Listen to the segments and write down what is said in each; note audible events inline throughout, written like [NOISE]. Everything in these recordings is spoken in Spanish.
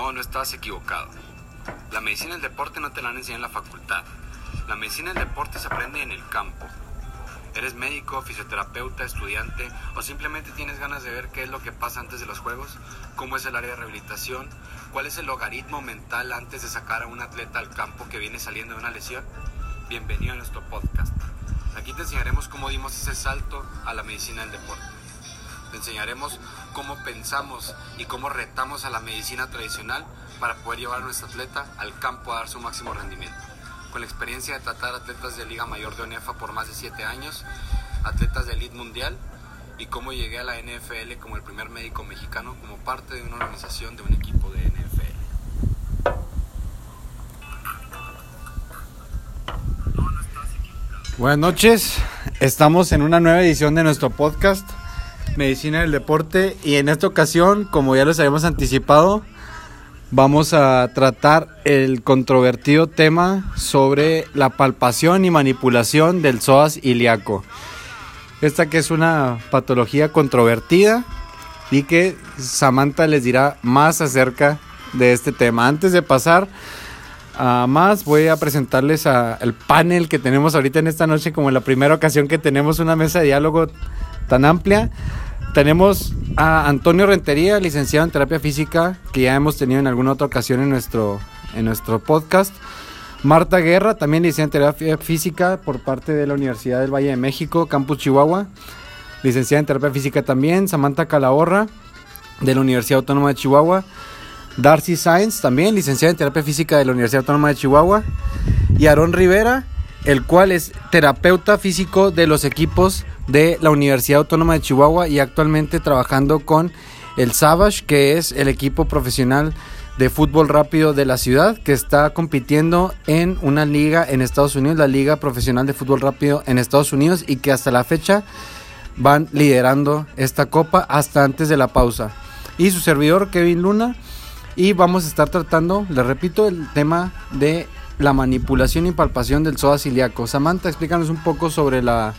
No, no estás equivocado. La medicina del deporte no te la han enseñado en la facultad. La medicina del deporte se aprende en el campo. ¿Eres médico, fisioterapeuta, estudiante o simplemente tienes ganas de ver qué es lo que pasa antes de los juegos? ¿Cómo es el área de rehabilitación? ¿Cuál es el logaritmo mental antes de sacar a un atleta al campo que viene saliendo de una lesión? Bienvenido a nuestro podcast. Aquí te enseñaremos cómo dimos ese salto a la medicina del deporte. Te enseñaremos cómo pensamos y cómo retamos a la medicina tradicional para poder llevar a nuestro atleta al campo a dar su máximo rendimiento. Con la experiencia de tratar atletas de Liga Mayor de ONEFA por más de 7 años, atletas de elite mundial y cómo llegué a la NFL como el primer médico mexicano como parte de una organización de un equipo de NFL. Buenas noches, estamos en una nueva edición de nuestro podcast Medicina del Deporte y en esta ocasión, como ya les habíamos anticipado, vamos a tratar el controvertido tema sobre la palpación y manipulación del psoas ilíaco. Esta que es una patología controvertida y que Samantha les dirá más acerca de este tema. Antes de pasar a más, voy a presentarles al panel que tenemos ahorita en esta noche, como la primera ocasión que tenemos una mesa de diálogo tan amplia. Tenemos a Antonio Rentería, licenciado en terapia física, que ya hemos tenido en alguna otra ocasión en nuestro, en nuestro podcast. Marta Guerra, también licenciada en terapia física por parte de la Universidad del Valle de México, Campus Chihuahua. Licenciada en terapia física también. Samantha Calahorra, de la Universidad Autónoma de Chihuahua. Darcy Sainz, también licenciada en terapia física de la Universidad Autónoma de Chihuahua. Y Aarón Rivera, el cual es terapeuta físico de los equipos de la Universidad Autónoma de Chihuahua y actualmente trabajando con el Savage, que es el equipo profesional de fútbol rápido de la ciudad, que está compitiendo en una liga en Estados Unidos, la Liga Profesional de Fútbol Rápido en Estados Unidos, y que hasta la fecha van liderando esta copa hasta antes de la pausa. Y su servidor, Kevin Luna, y vamos a estar tratando, le repito, el tema de la manipulación y palpación del psoas ciliaco. Samantha, explícanos un poco sobre la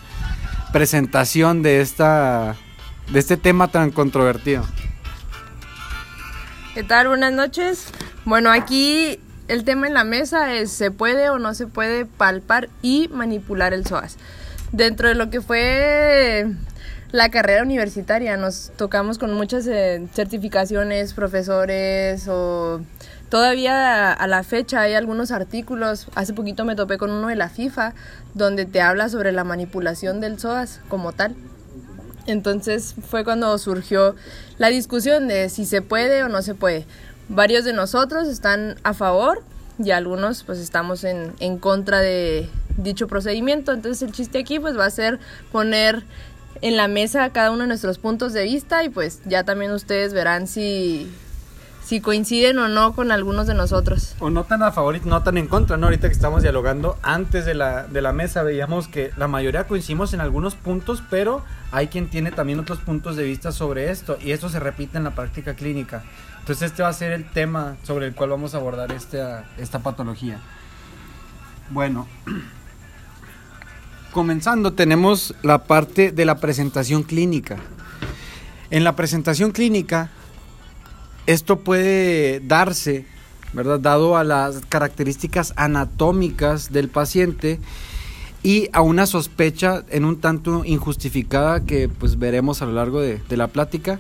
presentación de esta de este tema tan controvertido. ¿Qué tal? Buenas noches. Bueno, aquí el tema en la mesa es ¿se puede o no se puede palpar y manipular el psoas? Dentro de lo que fue la carrera universitaria nos tocamos con muchas eh, certificaciones, profesores o todavía a la fecha hay algunos artículos, hace poquito me topé con uno de la FIFA donde te habla sobre la manipulación del psoas como tal. Entonces fue cuando surgió la discusión de si se puede o no se puede. Varios de nosotros están a favor y algunos pues estamos en, en contra de dicho procedimiento. Entonces el chiste aquí pues va a ser poner en la mesa cada uno de nuestros puntos de vista y pues ya también ustedes verán si, si coinciden o no con algunos de nosotros. O no tan a favor y no tan en contra, ¿no? Ahorita que estamos dialogando antes de la, de la mesa veíamos que la mayoría coincidimos en algunos puntos, pero hay quien tiene también otros puntos de vista sobre esto y esto se repite en la práctica clínica. Entonces este va a ser el tema sobre el cual vamos a abordar esta, esta patología. Bueno, [CLEARS THROAT] comenzando tenemos la parte de la presentación clínica. En la presentación clínica, esto puede darse, ¿verdad? Dado a las características anatómicas del paciente y a una sospecha en un tanto injustificada que pues veremos a lo largo de, de la plática.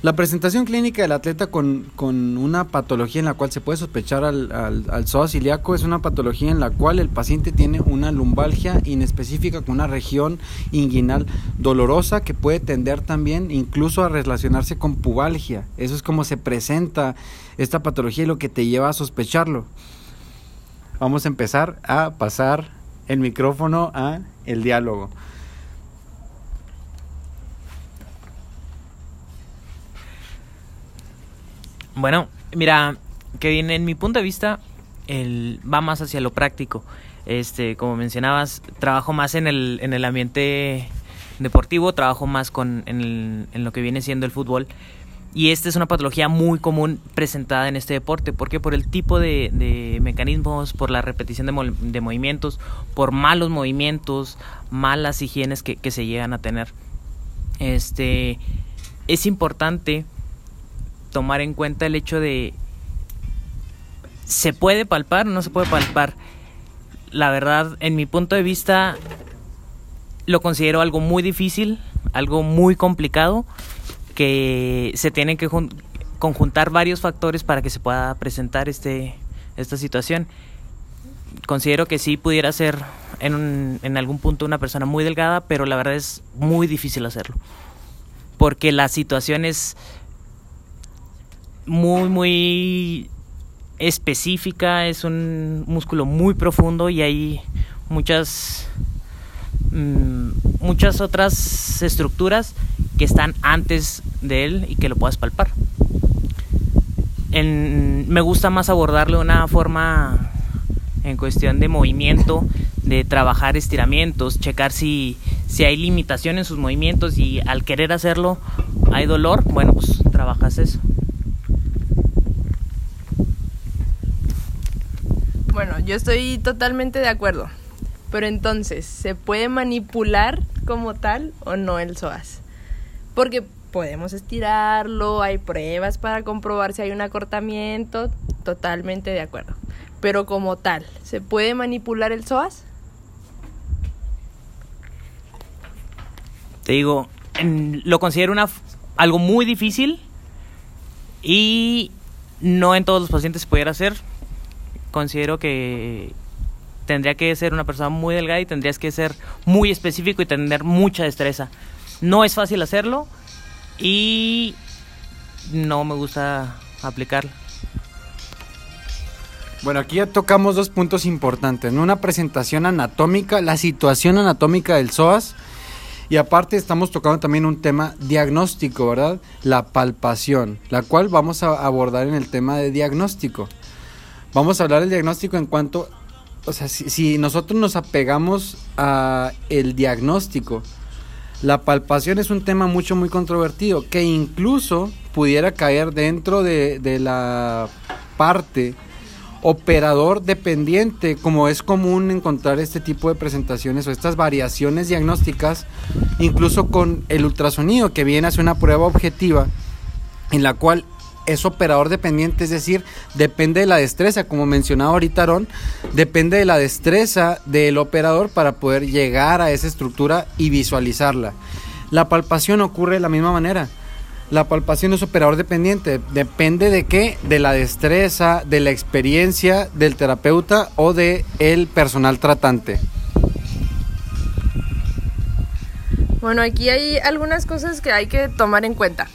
La presentación clínica del atleta con, con, una patología en la cual se puede sospechar al, al, psoas ilíaco es una patología en la cual el paciente tiene una lumbalgia inespecífica con una región inguinal dolorosa que puede tender también incluso a relacionarse con pubalgia. Eso es como se presenta esta patología y lo que te lleva a sospecharlo. Vamos a empezar a pasar el micrófono a el diálogo. Bueno, mira, que viene en mi punto de vista, el, va más hacia lo práctico. Este, como mencionabas, trabajo más en el, en el ambiente deportivo, trabajo más con, en, el, en lo que viene siendo el fútbol. Y esta es una patología muy común presentada en este deporte. porque Por el tipo de, de mecanismos, por la repetición de, de, movimientos, por malos movimientos, malas higienes que, que se llegan a tener. Este, es importante tomar en cuenta el hecho de ¿Se puede palpar no se puede palpar? La verdad, en mi punto de vista, lo considero algo muy difícil, algo muy complicado, que se tienen que conjuntar varios factores para que se pueda presentar este, esta situación. Considero que sí pudiera ser en, en algún punto una persona muy delgada, pero la verdad es muy difícil hacerlo. Porque la situación es muy, muy específica, es un músculo muy profundo y hay muchas mm, muchas otras estructuras que están antes de él y que lo puedas palpar. me gusta más abordarlo de una forma en cuestión de movimiento, de trabajar estiramientos, checar si, si hay limitación en sus movimientos y al querer hacerlo hay dolor, bueno, pues trabajas eso. Bueno, yo estoy totalmente de acuerdo. Pero entonces, ¿se puede manipular como tal o no el psoas? Porque podemos estirarlo, hay pruebas para comprobar si hay un acortamiento, totalmente de acuerdo. Pero como tal, ¿se puede manipular el psoas? Te digo, lo considero una, algo muy difícil y no en todos los pacientes se pudiera hacer. Considero que tendría que ser una persona muy delgada y tendrías que ser muy específico y tener mucha destreza. No es fácil hacerlo y no me gusta aplicarlo. Bueno, aquí ya tocamos dos puntos importantes. Una presentación anatómica, la situación anatómica del psoas. Y aparte estamos tocando también un tema diagnóstico, ¿verdad? La palpación, la cual vamos a abordar en el tema de diagnóstico. Vamos a hablar del diagnóstico en cuanto o sea, si, nosotros nos apegamos a el diagnóstico, la palpación es un tema mucho muy controvertido que incluso pudiera caer dentro de, de la parte operador dependiente, como es común encontrar este tipo de presentaciones o estas variaciones diagnósticas, incluso con el ultrasonido que viene a ser una prueba objetiva en la cual es operador dependiente, es decir, depende de la destreza, como mencionaba ahorita Aaron, depende de la destreza del operador para poder llegar a esa estructura y visualizarla. La palpación ocurre de la misma manera. La palpación es operador dependiente, depende de qué, de la destreza, de la experiencia del terapeuta o de el personal tratante. Bueno, aquí hay algunas cosas que hay que tomar en cuenta.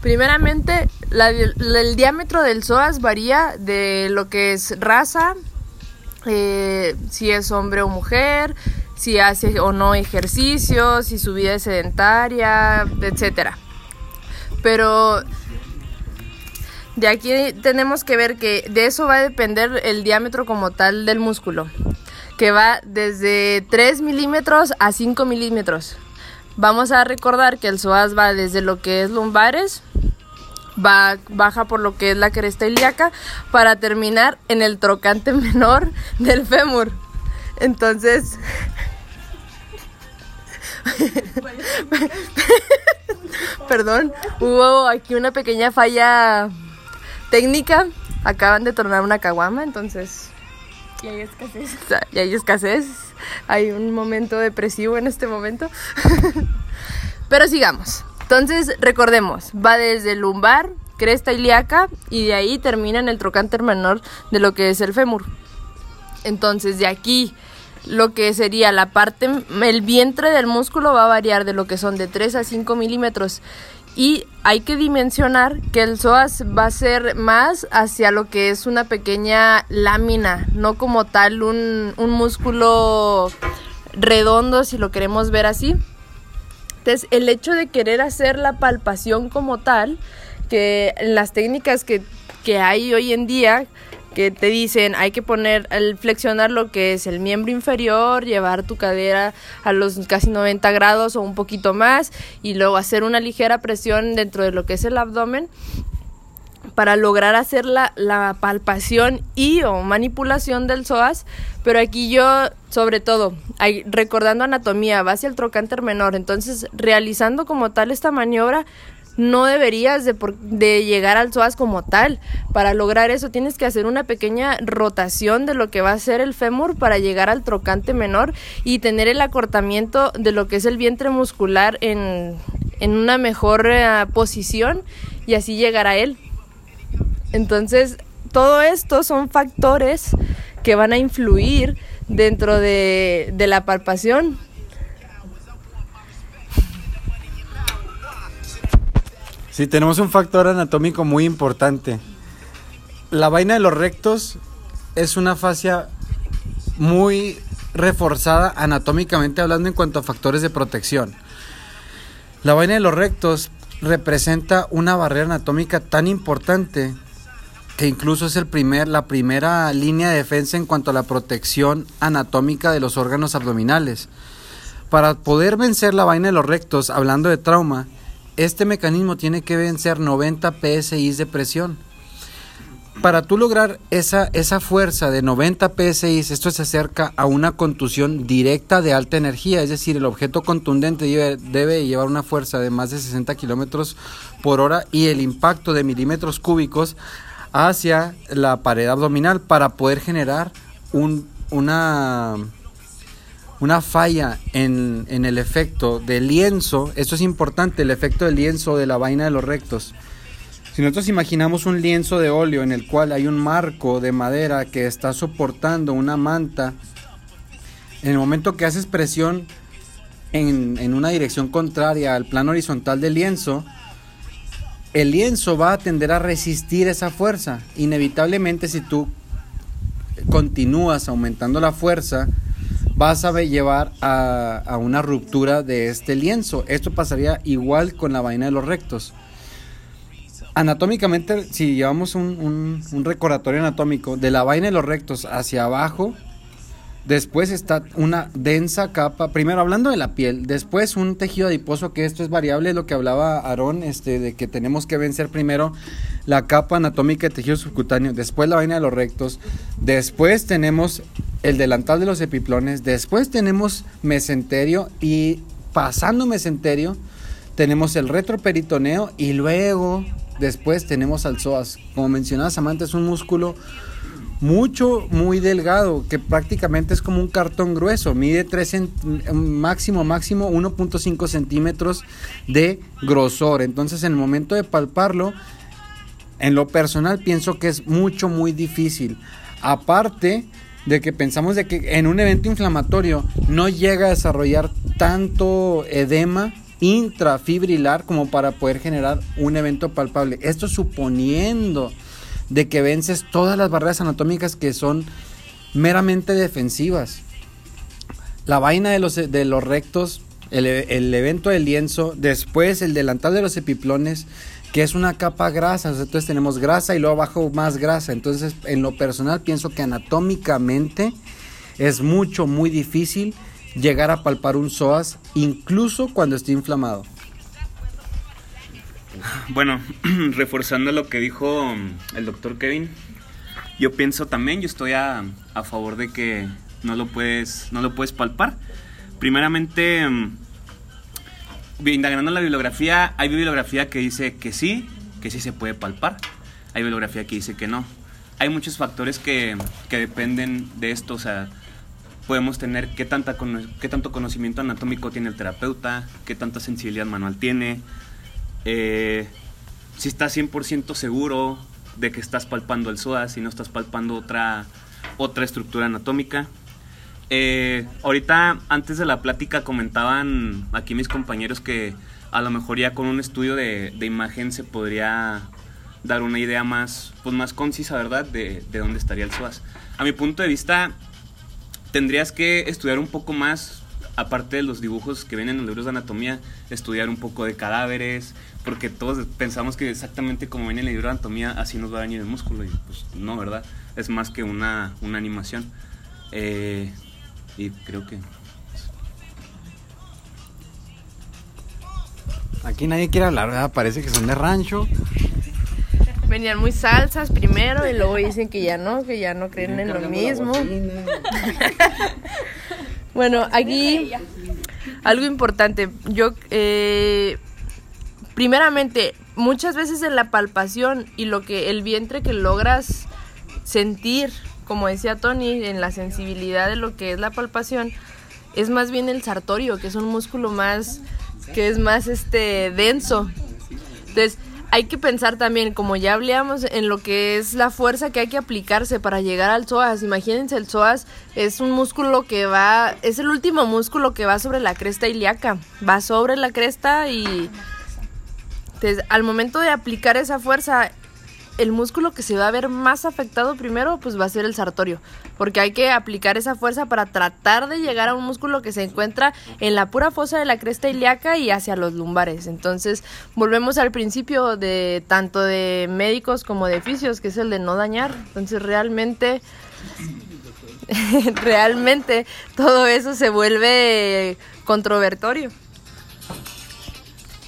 Primeramente, el diámetro del psoas varía de lo que es raza, eh, si es hombre o mujer, si hace o no ejercicio, si su vida es sedentaria, etcétera. Pero de aquí tenemos que ver que de eso va a depender el diámetro como tal del músculo, que va desde 3 milímetros a 5 milímetros. Vamos a recordar que el psoas va desde lo que es lumbares, va, baja por lo que es la cresta ilíaca para terminar en el trocante [LAUGHS] menor del fémur. Entonces... [LAUGHS] Perdón, hubo aquí una pequeña falla técnica. Acaban de tornar una caguama, entonces... Y hay escasez. Y hay escasez. Hay un momento depresivo en este momento. [LAUGHS] Pero sigamos. Entonces, recordemos, va desde el lumbar, cresta ilíaca y de ahí termina en el trocante menor de lo que es el fémur. Entonces, de aquí lo que sería la parte, el vientre del músculo va a variar de lo que son de 3 a 5 milímetros. Y hay que dimensionar que el psoas va a ser más hacia lo que es una pequeña lámina, no como tal un, un músculo redondo si lo queremos ver así. Entonces, el hecho de querer hacer la palpación como tal, que las técnicas que, que hay hoy en día, que te dicen hay que poner, al flexionar lo que es el miembro inferior, llevar tu cadera a los casi 90 grados o un poquito más y luego hacer una ligera presión dentro de lo que es el abdomen para lograr hacer la, la palpación y o manipulación del psoas, pero aquí yo, sobre todo, recordando anatomía, va hacia el trocánter menor, entonces realizando como tal esta maniobra, no deberías de, por- de llegar al psoas como tal. Para lograr eso tienes que hacer una pequeña rotación de lo que va a ser el fémur para llegar al trocante menor y tener el acortamiento de lo que es el vientre muscular en, una mejor eh, posición y así llegar a él. Entonces, todo esto son factores que van a influir dentro de, de la palpación. Sí, tenemos un factor anatómico muy importante. La vaina de los rectos es una fascia muy reforzada anatómicamente hablando en cuanto a factores de protección. La vaina de los rectos representa una barrera anatómica tan importante que incluso es el primer, la primera línea de defensa en cuanto a la protección anatómica de los órganos abdominales. Para poder vencer la vaina de los rectos, hablando de trauma, este mecanismo tiene que vencer 90 PSI de presión. Para tú lograr esa, esa fuerza de 90 PSI, esto se acerca a una contusión directa de alta energía, es decir, el objeto contundente debe, llevar una fuerza de más de 60 kilómetros por hora y el impacto de milímetros cúbicos hacia la pared abdominal para poder generar un, una, una falla en, en el efecto del lienzo. Esto es importante, el efecto del lienzo de la vaina de los rectos. Si nosotros imaginamos un lienzo de óleo en el cual hay un marco de madera que está soportando una manta, en el momento que haces presión en, en una dirección contraria al plano horizontal del lienzo, el lienzo va a tender a resistir esa fuerza. Inevitablemente si tú continúas aumentando la fuerza, vas a llevar a, a una ruptura de este lienzo. Esto pasaría igual con la vaina de los rectos. Anatómicamente, si llevamos un, un- un recordatorio anatómico de la vaina de los rectos hacia abajo, después está una densa capa, primero hablando de la piel, después un tejido adiposo, que esto es variable, lo que hablaba Aarón, este, de que tenemos que vencer primero la capa anatómica de tejido subcutáneo, después la vaina de los rectos, después tenemos el delantal de los epiplones, después tenemos mesenterio y pasando mesenterio tenemos el retroperitoneo y luego después tenemos al psoas. Como mencionaba Samantha, es un músculo mucho, muy delgado, que prácticamente es como un cartón grueso, mide 3 cent- máximo, máximo 1.5 centímetros de grosor. Entonces, en el momento de palparlo, en lo personal pienso que es mucho, muy difícil. Aparte de que pensamos de que en un evento inflamatorio no llega a desarrollar tanto edema intrafibrilar como para poder generar un evento palpable. Esto suponiendo de que vences todas las barreras anatómicas que son meramente defensivas. La vaina de los, de los rectos, el, el evento del lienzo, después el delantal de los epiplones, que es una capa grasa. Entonces tenemos grasa y luego abajo más grasa. Entonces, en lo personal, pienso que anatómicamente es mucho, muy difícil llegar a palpar un psoas, incluso cuando esté inflamado. Bueno, [CLEARS THROAT] reforzando lo que dijo mm, el doctor Kevin, yo pienso también, yo estoy a, favor de que no lo puedes, no lo puedes palpar. Primeramente, mm, indagando la bibliografía, hay bibliografía que dice que sí, que sí se puede palpar. Hay bibliografía que dice que no. Hay muchos factores que, que dependen de esto, o sea, podemos tener qué, tanta qué tanto conocimiento anatómico tiene el terapeuta, qué tanta sensibilidad manual tiene, eh, si estás 100% seguro de que estás palpando el psoas, si no estás palpando otra, otra estructura anatómica. Eh, ahorita, antes de la plática, comentaban aquí mis compañeros que a lo mejor ya con un estudio de, de imagen se podría dar una idea más, pues más concisa, ¿verdad?, de, de dónde estaría el psoas. A mi punto de vista, tendrías que estudiar un poco más, aparte de los dibujos que vienen en los libros de anatomía, estudiar un poco de cadáveres, porque todos pensamos que exactamente como viene en el libro de anatomía, así nos va a dañar el músculo, y pues no, ¿verdad? Es más que una, una animación. Eh, y creo que... Aquí nadie quiere hablar, ¿verdad? Parece que son de rancho. Venían muy salsas primero y luego dicen que ya no, que ya no creen en lo mismo. [LAUGHS] Bueno, aquí algo importante. Yo, eh, primeramente, muchas veces en la palpación y lo que el vientre que logras sentir, como decía Tony, en la sensibilidad de lo que es la palpación, es más bien el sartorio, que es un músculo más que es más este denso. Entonces, hay que pensar también, como ya hablábamos, en lo que es la fuerza que hay que aplicarse para llegar al psoas. Imagínense, el psoas es un músculo que va, es el último músculo que va sobre la cresta ilíaca. Va sobre la cresta y entonces, al momento de aplicar esa fuerza, el músculo que se va a ver más afectado primero, pues va a ser el sartorio, porque hay que aplicar esa fuerza para tratar de llegar a un músculo que se encuentra en la pura fosa de la cresta ilíaca y hacia los lumbares. Entonces, volvemos al principio de tanto de médicos como de fisios, que es el de no dañar. Entonces, realmente [LAUGHS] realmente todo eso se vuelve controvertorio.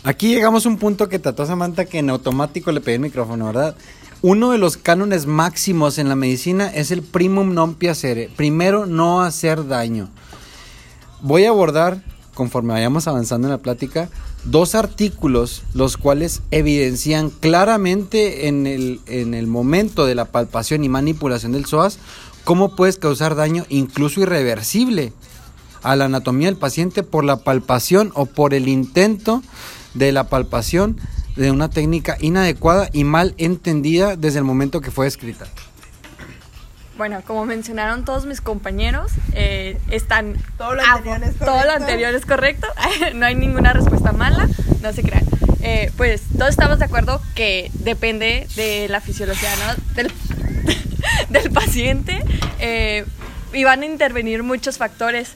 Aquí llegamos a un punto que trató Samantha que en automático le pedí el micrófono, ¿verdad? Uno de los cánones máximos en la medicina es el primum non piacere. Primero, no hacer daño. Voy a abordar, conforme vayamos avanzando en la plática, dos artículos los cuales evidencian claramente en el, en el momento de la palpación y manipulación del psoas cómo puedes causar daño incluso irreversible a la anatomía del paciente por la palpación o por el intento de la palpación de una técnica inadecuada y mal entendida desde el momento que fue escrita. Bueno, como mencionaron todos mis compañeros, eh, están... Todo lo anterior es Todo lo anterior es correcto, [LAUGHS] no hay ninguna respuesta mala, no se crean. Eh, pues todos estamos de acuerdo que depende de la fisiología ¿no? del, [LAUGHS] del paciente eh, y van a intervenir muchos factores.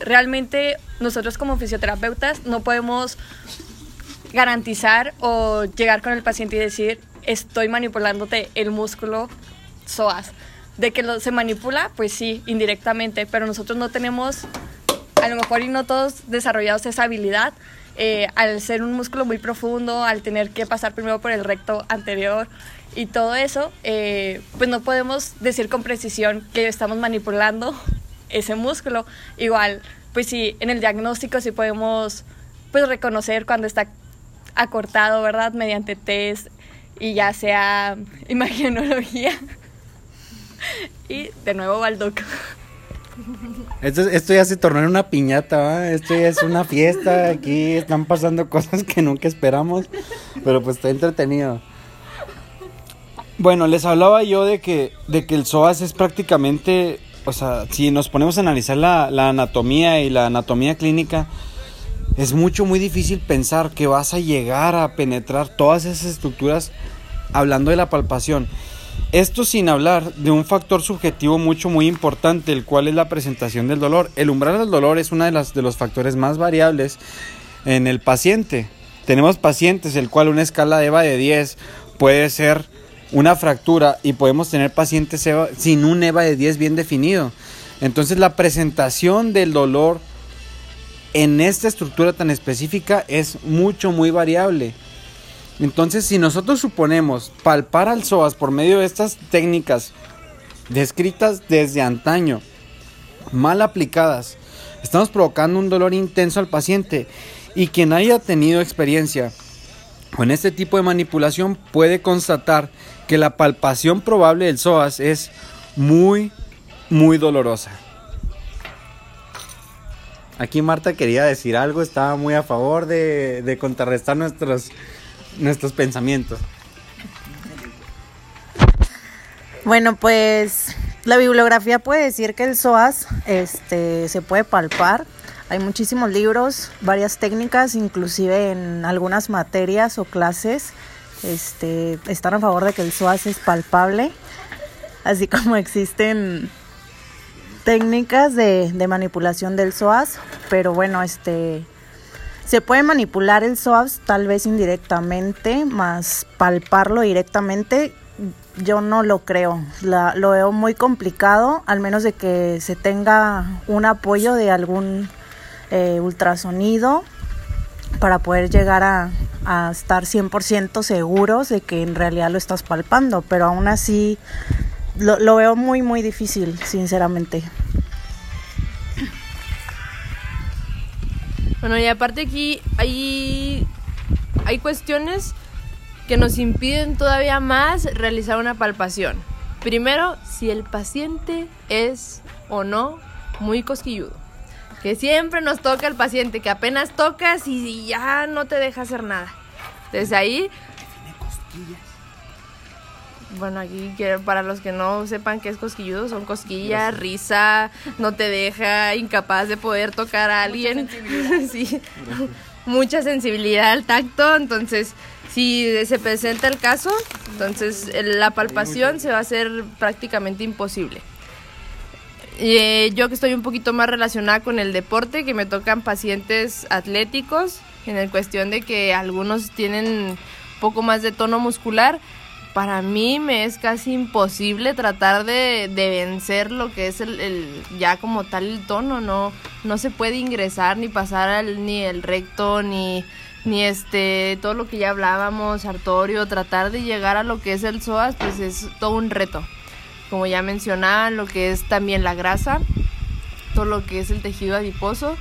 realmente nosotros como fisioterapeutas no podemos garantizar o llegar con el paciente y decir, estoy manipulándote el músculo psoas. De que lo, se manipula, pues sí, indirectamente, pero nosotros no tenemos, a lo mejor y no todos desarrollados esa habilidad, eh, al ser un músculo muy profundo, al tener que pasar primero por el recto anterior y todo eso, eh, pues no podemos decir con precisión que estamos manipulando [LAUGHS] ese músculo. Igual, pues sí, en el diagnóstico sí podemos pues reconocer cuando está acortado, ¿verdad? Mediante test y ya sea imagenología. y de nuevo Baldock. Esto, esto ya se tornó en una piñata, ¿va? Esto ya es una fiesta, aquí están pasando cosas que nunca esperamos, pero pues está entretenido. Bueno, les hablaba yo de que, de que el psoas es prácticamente, o sea, si nos ponemos a analizar la, la anatomía y la anatomía clínica, es mucho, muy difícil pensar que vas a llegar a penetrar todas esas estructuras hablando de la palpación. Esto sin hablar de un factor subjetivo mucho, muy importante, el cual es la presentación del dolor. El umbral del dolor es uno de, de los factores más variables en el paciente. Tenemos pacientes el cual una escala de EVA de 10 puede ser una fractura y podemos tener pacientes sin un EVA de 10 bien definido. Entonces la presentación del dolor en esta estructura tan específica es mucho, muy variable. Entonces, si nosotros suponemos palpar al psoas por medio de estas técnicas descritas desde antaño, mal aplicadas, estamos provocando un dolor intenso al paciente y quien haya tenido experiencia con este tipo de manipulación puede constatar que la palpación probable del psoas es muy, muy dolorosa. Aquí Marta quería decir algo, estaba muy a favor de, contrarrestar nuestros, nuestros pensamientos. Bueno, pues la bibliografía puede decir que el psoas este, se puede palpar. Hay muchísimos libros, varias técnicas, inclusive en algunas materias o clases este, están a favor de que el psoas es palpable, así como existen técnicas de, manipulación del psoas, pero bueno, este se puede manipular el psoas tal vez indirectamente, más palparlo directamente yo no lo creo. lo veo muy complicado, al menos de que se tenga un apoyo de algún eh, ultrasonido para poder llegar a, a estar 100% seguros de que en realidad lo estás palpando, pero aún así lo, lo veo muy, muy difícil, sinceramente. Bueno, y aparte aquí hay hay cuestiones que nos impiden todavía más realizar una palpación. Primero, si el paciente es o no muy cosquilludo. Que siempre nos toca el paciente, que apenas tocas y ya no te deja hacer nada. Desde ahí... Bueno, aquí quiero- para los que no sepan qué es cosquilludo, son cosquillas, risa, no te deja incapaz de poder tocar a alguien. [LAUGHS] sí. Mucha sensibilidad al tacto, entonces si se presenta el caso, entonces la palpación se va a hacer prácticamente imposible. Eh, yo que estoy un poquito más relacionada con el deporte, que me tocan pacientes atléticos, en el cuestión de que algunos tienen poco más de tono muscular, para mí me es casi imposible tratar de, de vencer lo que es el, el- ya como tal el tono, no, no se puede ingresar ni pasar al- ni el recto ni ni este todo lo que ya hablábamos, Artorio, tratar de llegar a lo que es el psoas, pues es todo un reto. Como ya mencionaba, lo que es también la grasa, todo lo que es el tejido adiposo,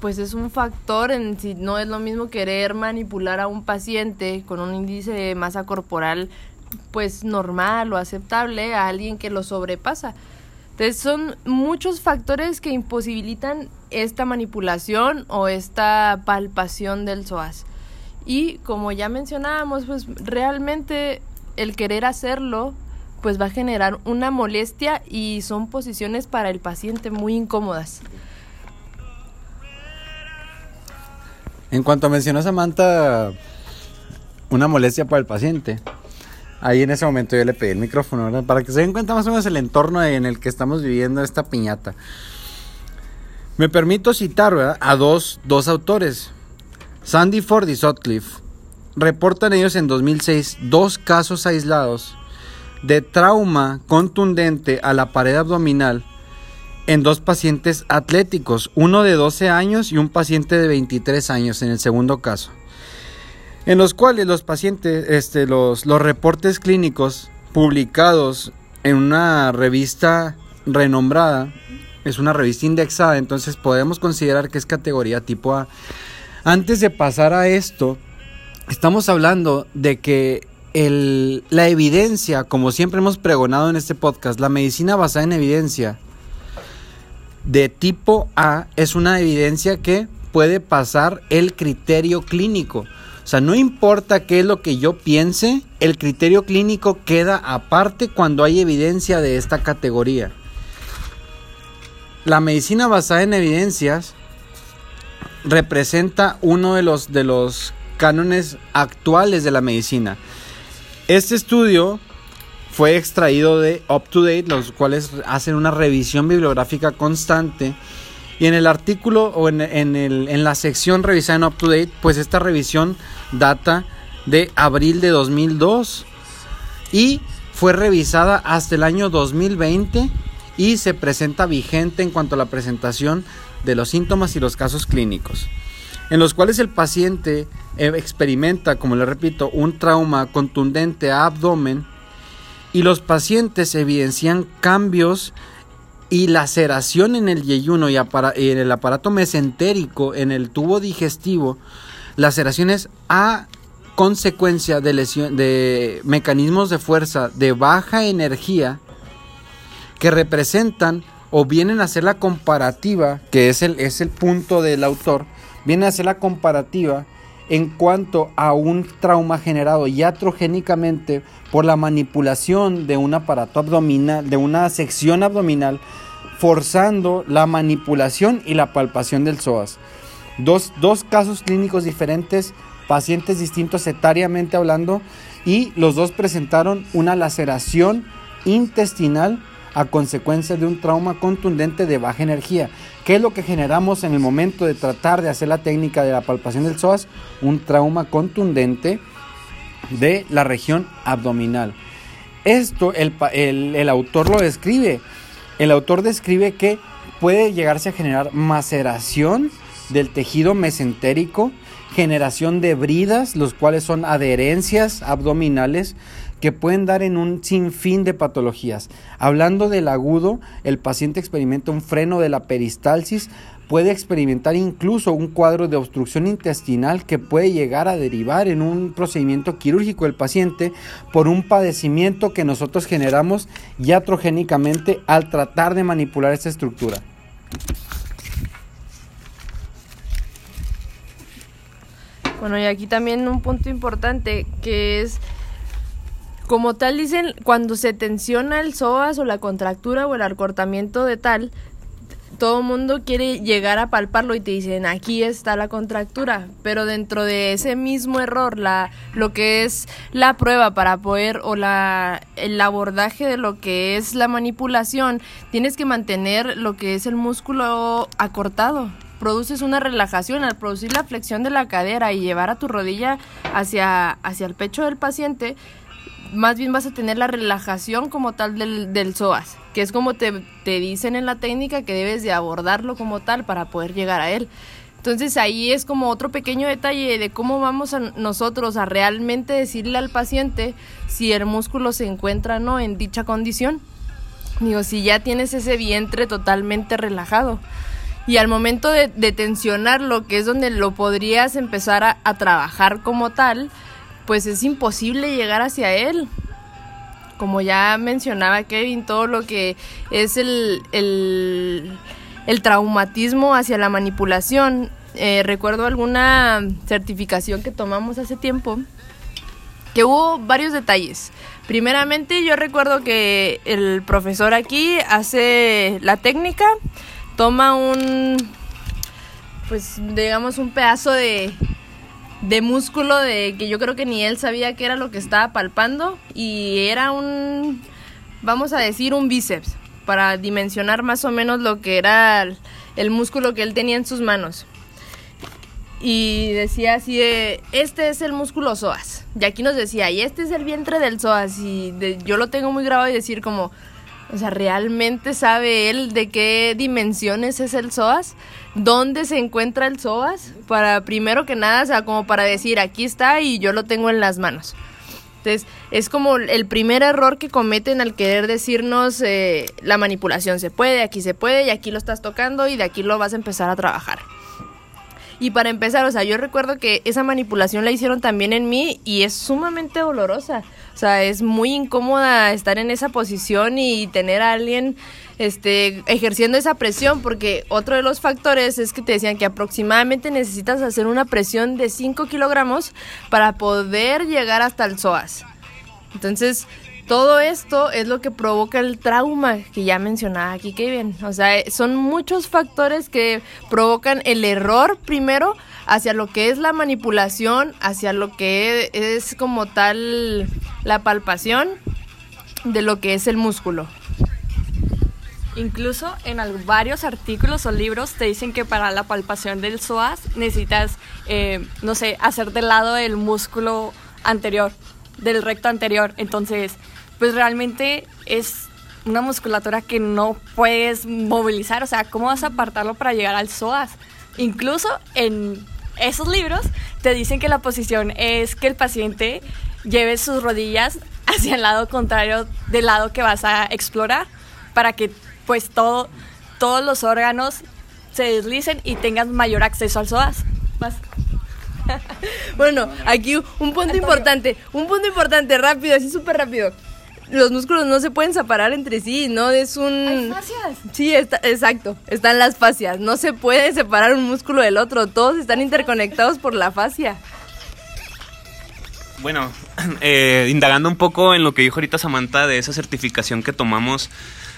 pues es un factor en si no es lo mismo querer manipular a un paciente con un índice de masa corporal pues normal o aceptable a alguien que lo sobrepasa. Entonces son muchos factores que imposibilitan esta manipulación o esta palpación del psoas. Y como ya mencionábamos, pues realmente el querer hacerlo pues va a generar una molestia y son posiciones para el paciente muy incómodas. En cuanto mencionó Samantha una molestia para el paciente, ahí en ese momento yo le pedí el micrófono. Para que se den cuenta más o menos el entorno en el que estamos viviendo esta piñata. Me permito citar a dos, dos autores, Sandy Ford y Sutcliffe. Reportan ellos en 2006 dos casos aislados de trauma contundente a la pared abdominal en dos pacientes atléticos, uno de 12 años y un paciente de 23 años en el segundo caso, en los cuales los pacientes, este, los, los reportes clínicos publicados en una revista renombrada, es una revista indexada, entonces podemos considerar que es categoría tipo A. Antes de pasar a esto, estamos hablando de que el, la evidencia, como siempre hemos pregonado en este podcast, la medicina basada en evidencia de tipo A es una evidencia que puede pasar el criterio clínico. O sea, no importa qué es lo que yo piense, el criterio clínico queda aparte cuando hay evidencia de esta categoría. La medicina basada en evidencias representa uno de los, de los cánones actuales de la medicina. Este estudio fue extraído de Up to Date, los cuales hacen una revisión bibliográfica constante. Y en el artículo o en, en el- en la sección revisada en Up pues esta revisión data de abril de 2002 y fue revisada hasta el año 2020 y se presenta vigente en cuanto a la presentación de los síntomas y los casos clínicos, en los cuales el paciente eh, experimenta, como le repito, un trauma contundente a abdomen y los pacientes evidencian cambios y laceración en el yeyuno y, en el aparato mesentérico, en el tubo digestivo, laceraciones a consecuencia de, lesión, de mecanismos de fuerza de baja energía que representan o vienen a hacer la comparativa, que es el, es el punto del autor, vienen a hacer la comparativa en cuanto a un trauma generado iatrogénicamente por la manipulación de un aparato abdominal, de una sección abdominal, forzando la manipulación y la palpación del psoas. Dos, dos casos clínicos diferentes, pacientes distintos etariamente hablando, y los dos presentaron una laceración intestinal a consecuencia de un trauma contundente de baja energía. ¿Qué es lo que generamos en el momento de tratar de hacer la técnica de la palpación del psoas? Un trauma contundente de la región abdominal. Esto el, el- el autor lo describe. El autor describe que puede llegarse a generar maceración del tejido mesentérico, generación de bridas, los cuales son adherencias abdominales que pueden dar en un sinfín de patologías. Hablando del agudo, el paciente experimenta un freno de la peristalsis puede experimentar incluso un cuadro de obstrucción intestinal que puede llegar a derivar en un procedimiento quirúrgico del paciente por un padecimiento que nosotros generamos iatrogénicamente al tratar de manipular esta estructura. Bueno, y aquí también un punto importante que es, como tal dicen, cuando se tensiona el psoas o la contractura o el acortamiento de tal, todo mundo quiere llegar a palparlo y te dicen aquí está la contractura, pero dentro de ese mismo error, la, lo que es la prueba para poder o la, el abordaje de lo que es la manipulación, tienes que mantener lo que es el músculo acortado. Produces una relajación al producir la flexión de la cadera y llevar a tu rodilla hacia, hacia el pecho del paciente, más bien vas a tener la relajación como tal del, del psoas, que es como te, te dicen en la técnica que debes de abordarlo como tal para poder llegar a él. Entonces ahí es como otro pequeño detalle de cómo vamos a nosotros a realmente decirle al paciente si el músculo se encuentra o no en dicha condición. Digo, si ya tienes ese vientre totalmente relajado. Y al momento de, de tensionarlo, que es donde lo podrías empezar a, a trabajar como tal, pues es imposible llegar hacia él. Como ya mencionaba Kevin, todo lo que es el, el, traumatismo hacia la manipulación. Eh, recuerdo alguna certificación que tomamos hace tiempo que hubo varios detalles. Primeramente yo recuerdo que el profesor aquí hace la técnica, toma un, pues digamos un pedazo de, de músculo de que yo creo que ni él sabía que era lo que estaba palpando y era un vamos a decir un bíceps para dimensionar más o menos lo que era el, músculo que él tenía en sus manos. Y decía así de este es el músculo psoas y aquí nos decía y este es el vientre del psoas y yo lo tengo muy grabado y decir como o sea, ¿realmente sabe él de qué dimensiones es el psoas? ¿Dónde se encuentra el psoas? Para, primero que nada, o sea, como para decir, aquí está y yo lo tengo en las manos. Entonces, es como el primer error que cometen al querer decirnos eh, la manipulación se puede, aquí se puede y aquí lo estás tocando y de aquí lo vas a empezar a trabajar. Y para empezar, o sea, yo recuerdo que esa manipulación la hicieron también en mí y es sumamente dolorosa. O sea, es muy incómoda estar en esa posición y tener a alguien este, ejerciendo esa presión, porque otro de los factores es que te decían que aproximadamente necesitas hacer una presión de 5 kilogramos para poder llegar hasta el psoas. Entonces, todo esto es lo que provoca el trauma que ya mencionaba aquí Kevin. O sea, eh, son muchos factores que provocan el error primero hacia lo que es la manipulación, hacia lo que es como tal la palpación de lo que es el músculo. Incluso en varios artículos o libros te dicen que para la palpación del psoas necesitas, eh, no sé, hacer del lado del músculo anterior, del recto anterior. Entonces, pues realmente es una musculatura que no puedes movilizar. O sea, ¿cómo vas a apartarlo para llegar al psoas? Incluso en esos libros te dicen que la posición es que el paciente lleve sus rodillas hacia el lado contrario del lado que vas a explorar para que pues todo, todos los órganos se deslicen y tengas mayor acceso al psoas. Vas. [LAUGHS] Bueno, aquí un punto importante, un punto importante, rápido, así súper rápido. Los músculos no se pueden separar entre sí, no es un... Hay fascias. Sí, está, exacto, están las fascias. No se puede separar un músculo del otro, todos están interconectados por la fascia. Bueno, [CLEARS THROAT] eh, indagando un poco en lo que dijo ahorita Samantha de esa certificación que tomamos,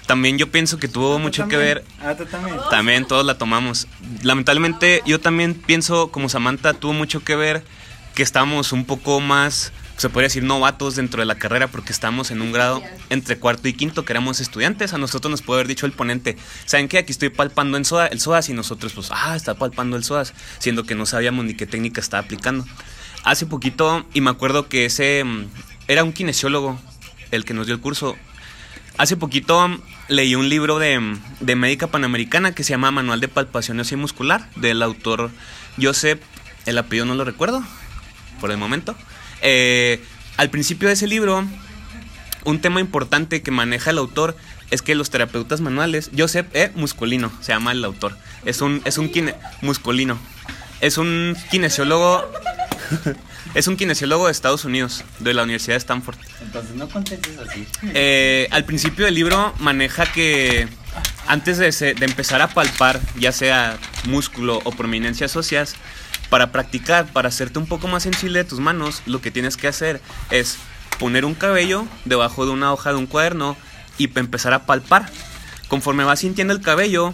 también yo pienso que tuvo mucho que ver. Ah, tú también. También todos la tomamos. Lamentablemente yo también pienso, como Samantha, tuvo mucho que ver que estábamos un poco más, se podría decir, novatos dentro de la carrera porque estábamos en un grado entre cuarto y quinto, que éramos estudiantes. A nosotros nos puede haber dicho el ponente, ¿saben qué? Aquí estoy palpando en soda, el SOAS y nosotros pues, ah, está palpando el SOAS, siendo que no sabíamos ni qué técnica estaba aplicando. Hace poquito, y me acuerdo que ese mm, era un kinesiólogo el que nos dio el curso, Hace poquito mm, leí un libro de, mm, de médica panamericana que se llama Manual de Palpación y Muscular del autor Joseph, el apellido no lo recuerdo por el momento. Eh, al principio de ese libro, un tema importante que maneja el autor es que los terapeutas manuales, Joseph E. Muscolino, se llama el autor, es un, es un kine- muscolino, es un kinesiólogo, [LAUGHS] es un kinesiólogo de Estados Unidos, de la Universidad de Stanford. Entonces no contestes así. Eh, al principio del libro maneja que antes de, se- de empezar a palpar, ya sea músculo o prominencias óseas, para practicar, para hacerte un poco más sensible de tus manos, lo que tienes que hacer es poner un cabello debajo de una hoja de un cuaderno y pe- empezar a palpar. Conforme vas sintiendo el cabello,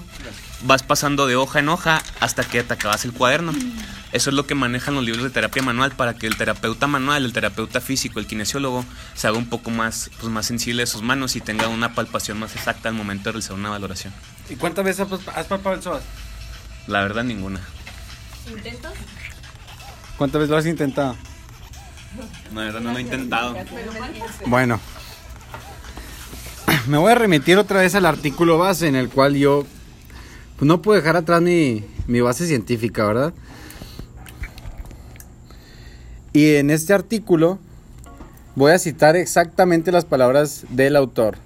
vas pasando de hoja en hoja hasta que te acabas el cuaderno. Eso es lo que manejan los libros de terapia manual para que el terapeuta manual, el terapeuta físico, el kinesiólogo, se haga un poco más, pues, más sensible de sus manos y tenga una palpación más exacta al momento de realizar una valoración. ¿Y cuántas veces has- has palpado el psoas? La verdad, ninguna. ¿Intentos? ¿Cuántas veces lo has intentado? La verdad, no lo he intentado. Bueno, [CLEARS THROAT] me voy a remitir otra vez al artículo base en el cual yo pues, no puedo dejar atrás mi, mi base científica, ¿verdad? Y en este artículo voy a citar exactamente las palabras del autor.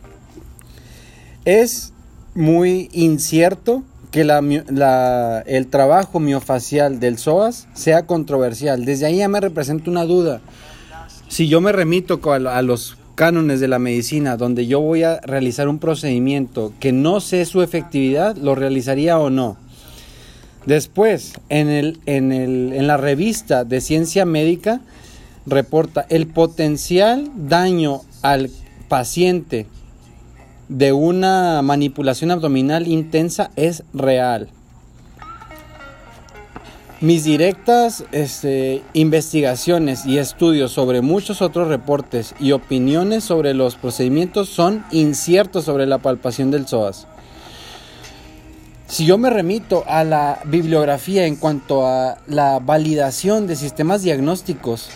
Es muy incierto que la la- el trabajo miofacial del psoas sea controversial. Desde ahí ya me representa una duda si yo me remito a a los cánones de la medicina, donde yo voy a realizar un procedimiento que no sé su efectividad, ¿lo realizaría o no? Después, en, el, en, el, en la revista de ciencia médica, reporta el potencial daño al paciente de una manipulación abdominal intensa es real. Mis directas este, investigaciones y estudios sobre muchos otros reportes y opiniones sobre los procedimientos son inciertos sobre la palpación del psoas. Si yo me remito a la bibliografía en cuanto a la validación de sistemas diagnósticos,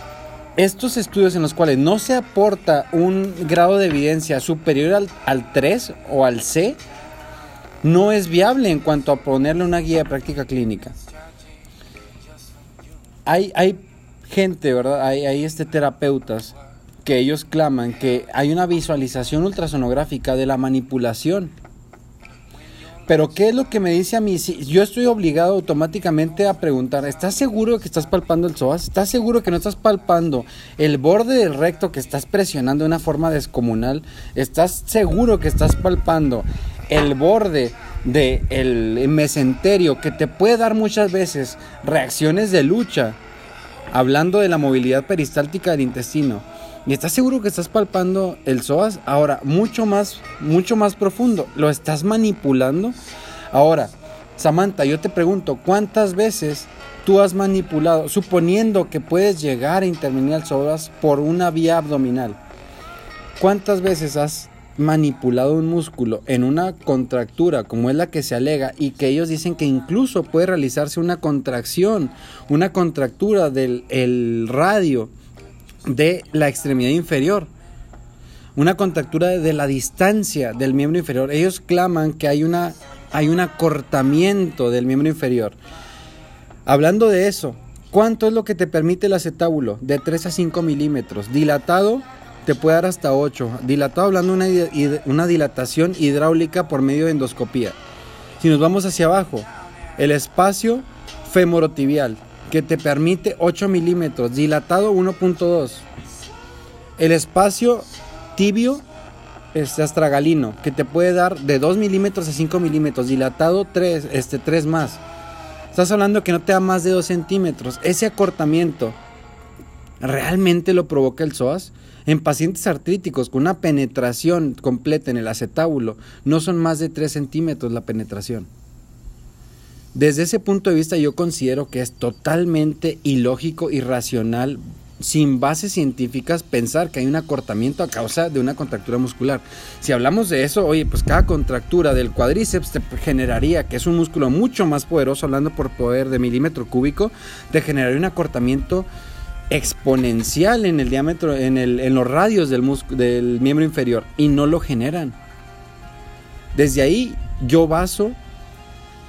estos estudios en los cuales no se aporta un grado de evidencia superior al, al 3 o al C, no es viable en cuanto a ponerle una guía de práctica clínica hay, hay gente, ¿verdad? Hay, hay este terapeutas que ellos claman que hay una visualización ultrasonográfica de la manipulación. Pero ¿qué es lo que me dice a mí? Si yo estoy obligado automáticamente a preguntar, ¿estás seguro que estás palpando el psoas? ¿Estás seguro que no estás palpando el borde del recto que estás presionando de una forma descomunal? ¿Estás seguro que estás palpando el borde del mesenterio que te puede dar muchas veces reacciones de lucha? Hablando de la movilidad peristáltica del intestino. ¿Y estás seguro que estás palpando el psoas? Ahora, mucho más, mucho más profundo. ¿Lo estás manipulando? Ahora, Samantha, yo te pregunto, ¿cuántas veces tú has manipulado, suponiendo que puedes llegar a intervenir el psoas por una vía abdominal? ¿Cuántas veces has manipulado un músculo en una contractura como es la que se alega y que ellos dicen que incluso puede realizarse una contracción, una contractura del el radio de la extremidad inferior. Una contractura de la distancia del miembro inferior. Ellos claman que hay, una, hay un acortamiento del miembro inferior. Hablando de eso, ¿cuánto es lo que te permite el acetábulo? De 3 a 5 milímetros. Dilatado te puede dar hasta 8. Dilatado hablando de una, una dilatación hidráulica por medio de endoscopía. Si nos vamos hacia abajo, el espacio femorotibial que te permite 8 milímetros, dilatado 1.2. El espacio tibio este astragalino que te puede dar de 2 milímetros a 5 milímetros, dilatado 3, este 3 más. Estás hablando que no te da más de 2 centímetros. Ese acortamiento realmente lo provoca el psoas. En pacientes artríticos con una penetración completa en el acetábulo, no son más de 3 centímetros la penetración. Desde ese punto de vista yo considero que es totalmente ilógico, irracional, sin bases científicas pensar que hay un acortamiento a causa de una contractura muscular. Si hablamos de eso, oye, pues cada contractura del cuádriceps te generaría, que es un músculo mucho más poderoso, hablando por poder de milímetro cúbico, te generaría un acortamiento exponencial en el diámetro, en, el, en los radios del, del miembro inferior y no lo generan. Desde ahí yo baso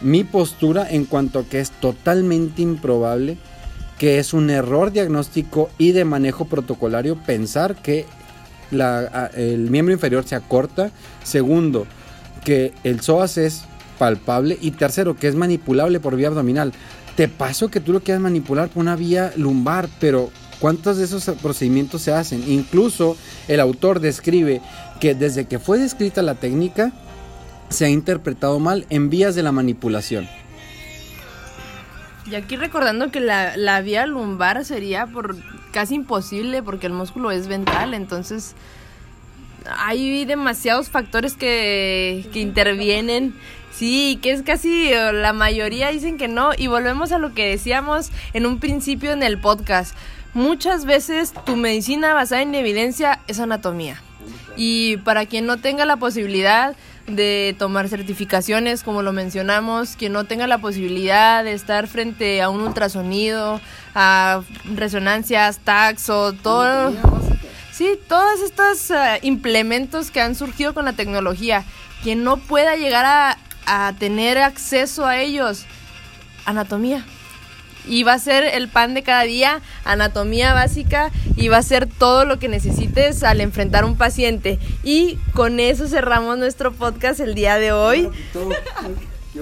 mi postura en cuanto a que es totalmente improbable que es un error diagnóstico y de manejo protocolario pensar que el miembro inferior se acorta. Segundo, que el psoas es palpable y tercero, que es manipulable por vía abdominal. Te paso que tú lo quieras manipular por una vía lumbar, pero ¿cuántos de esos procedimientos se hacen? Incluso el autor describe que desde que fue descrita la técnica, se ha interpretado mal en vías de la manipulación. Y aquí recordando que la, la vía lumbar sería por casi imposible porque el músculo es ventral, entonces hay demasiados factores que, que intervienen. Sí, que es casi la mayoría dicen que no. Y volvemos a lo que decíamos en un principio en el podcast. Muchas veces tu medicina basada en evidencia es anatomía. Y para quien no tenga la posibilidad de tomar certificaciones, como lo mencionamos, quien no tenga la posibilidad de estar frente a un ultrasonido, a resonancias, taxo, todo... Sí, todos estos eh, implementos que han surgido con la tecnología, quien no pueda llegar a, a tener acceso a ellos, anatomía. Y va a ser el pan de cada día, anatomía básica, y va a ser todo lo que necesites al enfrentar un paciente. Y con eso cerramos nuestro podcast el día de hoy.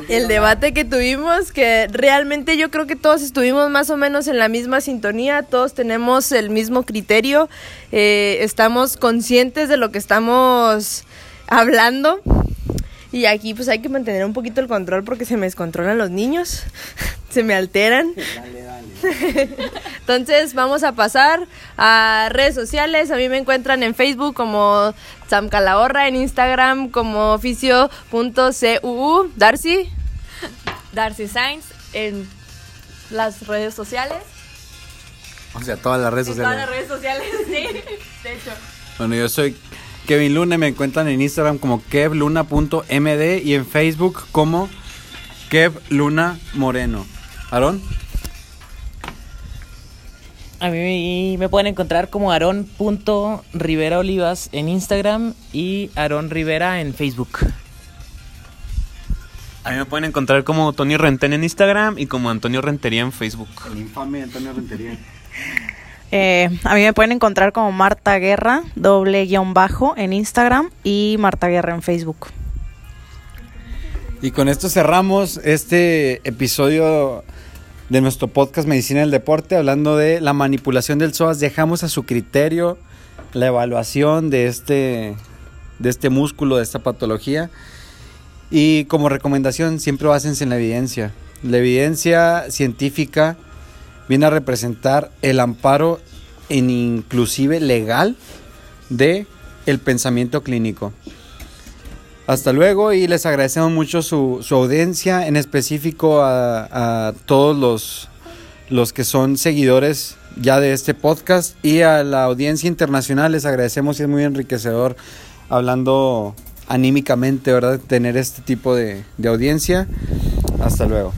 El debate que tuvimos, que realmente yo creo que todos estuvimos más o menos en la misma sintonía, todos tenemos el mismo criterio, eh, estamos conscientes de lo que estamos hablando. Y aquí pues hay que mantener un poquito el control porque se me descontrolan los niños, [LAUGHS] se me alteran. [LAUGHS] Entonces vamos a pasar a redes sociales. A mí me encuentran en Facebook como Sam Calahorra, en Instagram como oficio.cuu. Darcy. Darcy Sainz en las redes sociales. O sea, todas las redes En sociales. todas las redes sociales, [LAUGHS] sí. De hecho. Bueno, yo soy Kevin Luna me encuentran en Instagram como kevluna.md y en Facebook como kevluna moreno. ¿Aarón? A mí me pueden encontrar como Aaron.Rivera Olivas en Instagram y Aaron Rivera en Facebook. A mí me pueden encontrar como Tony Renten en Instagram y como Antonio Rentería en Facebook. El infame Antonio Rentería. [LAUGHS] Eh, a mí me pueden encontrar como Marta Guerra, doble guion bajo en Instagram y Marta Guerra en Facebook. Y con esto cerramos este episodio de nuestro podcast Medicina del Deporte, hablando de la manipulación del psoas. Dejamos a su criterio la evaluación de este, de este músculo, de esta patología. Y como recomendación, siempre básense en la evidencia. La evidencia científica viene a representar el amparo en inclusive legal de el pensamiento clínico. Hasta luego y les agradecemos mucho su, su audiencia, en específico a, todos los, los que son seguidores ya de este podcast y a la audiencia internacional les agradecemos y es muy enriquecedor hablando anímicamente, ¿verdad? Tener este tipo de audiencia. Hasta luego.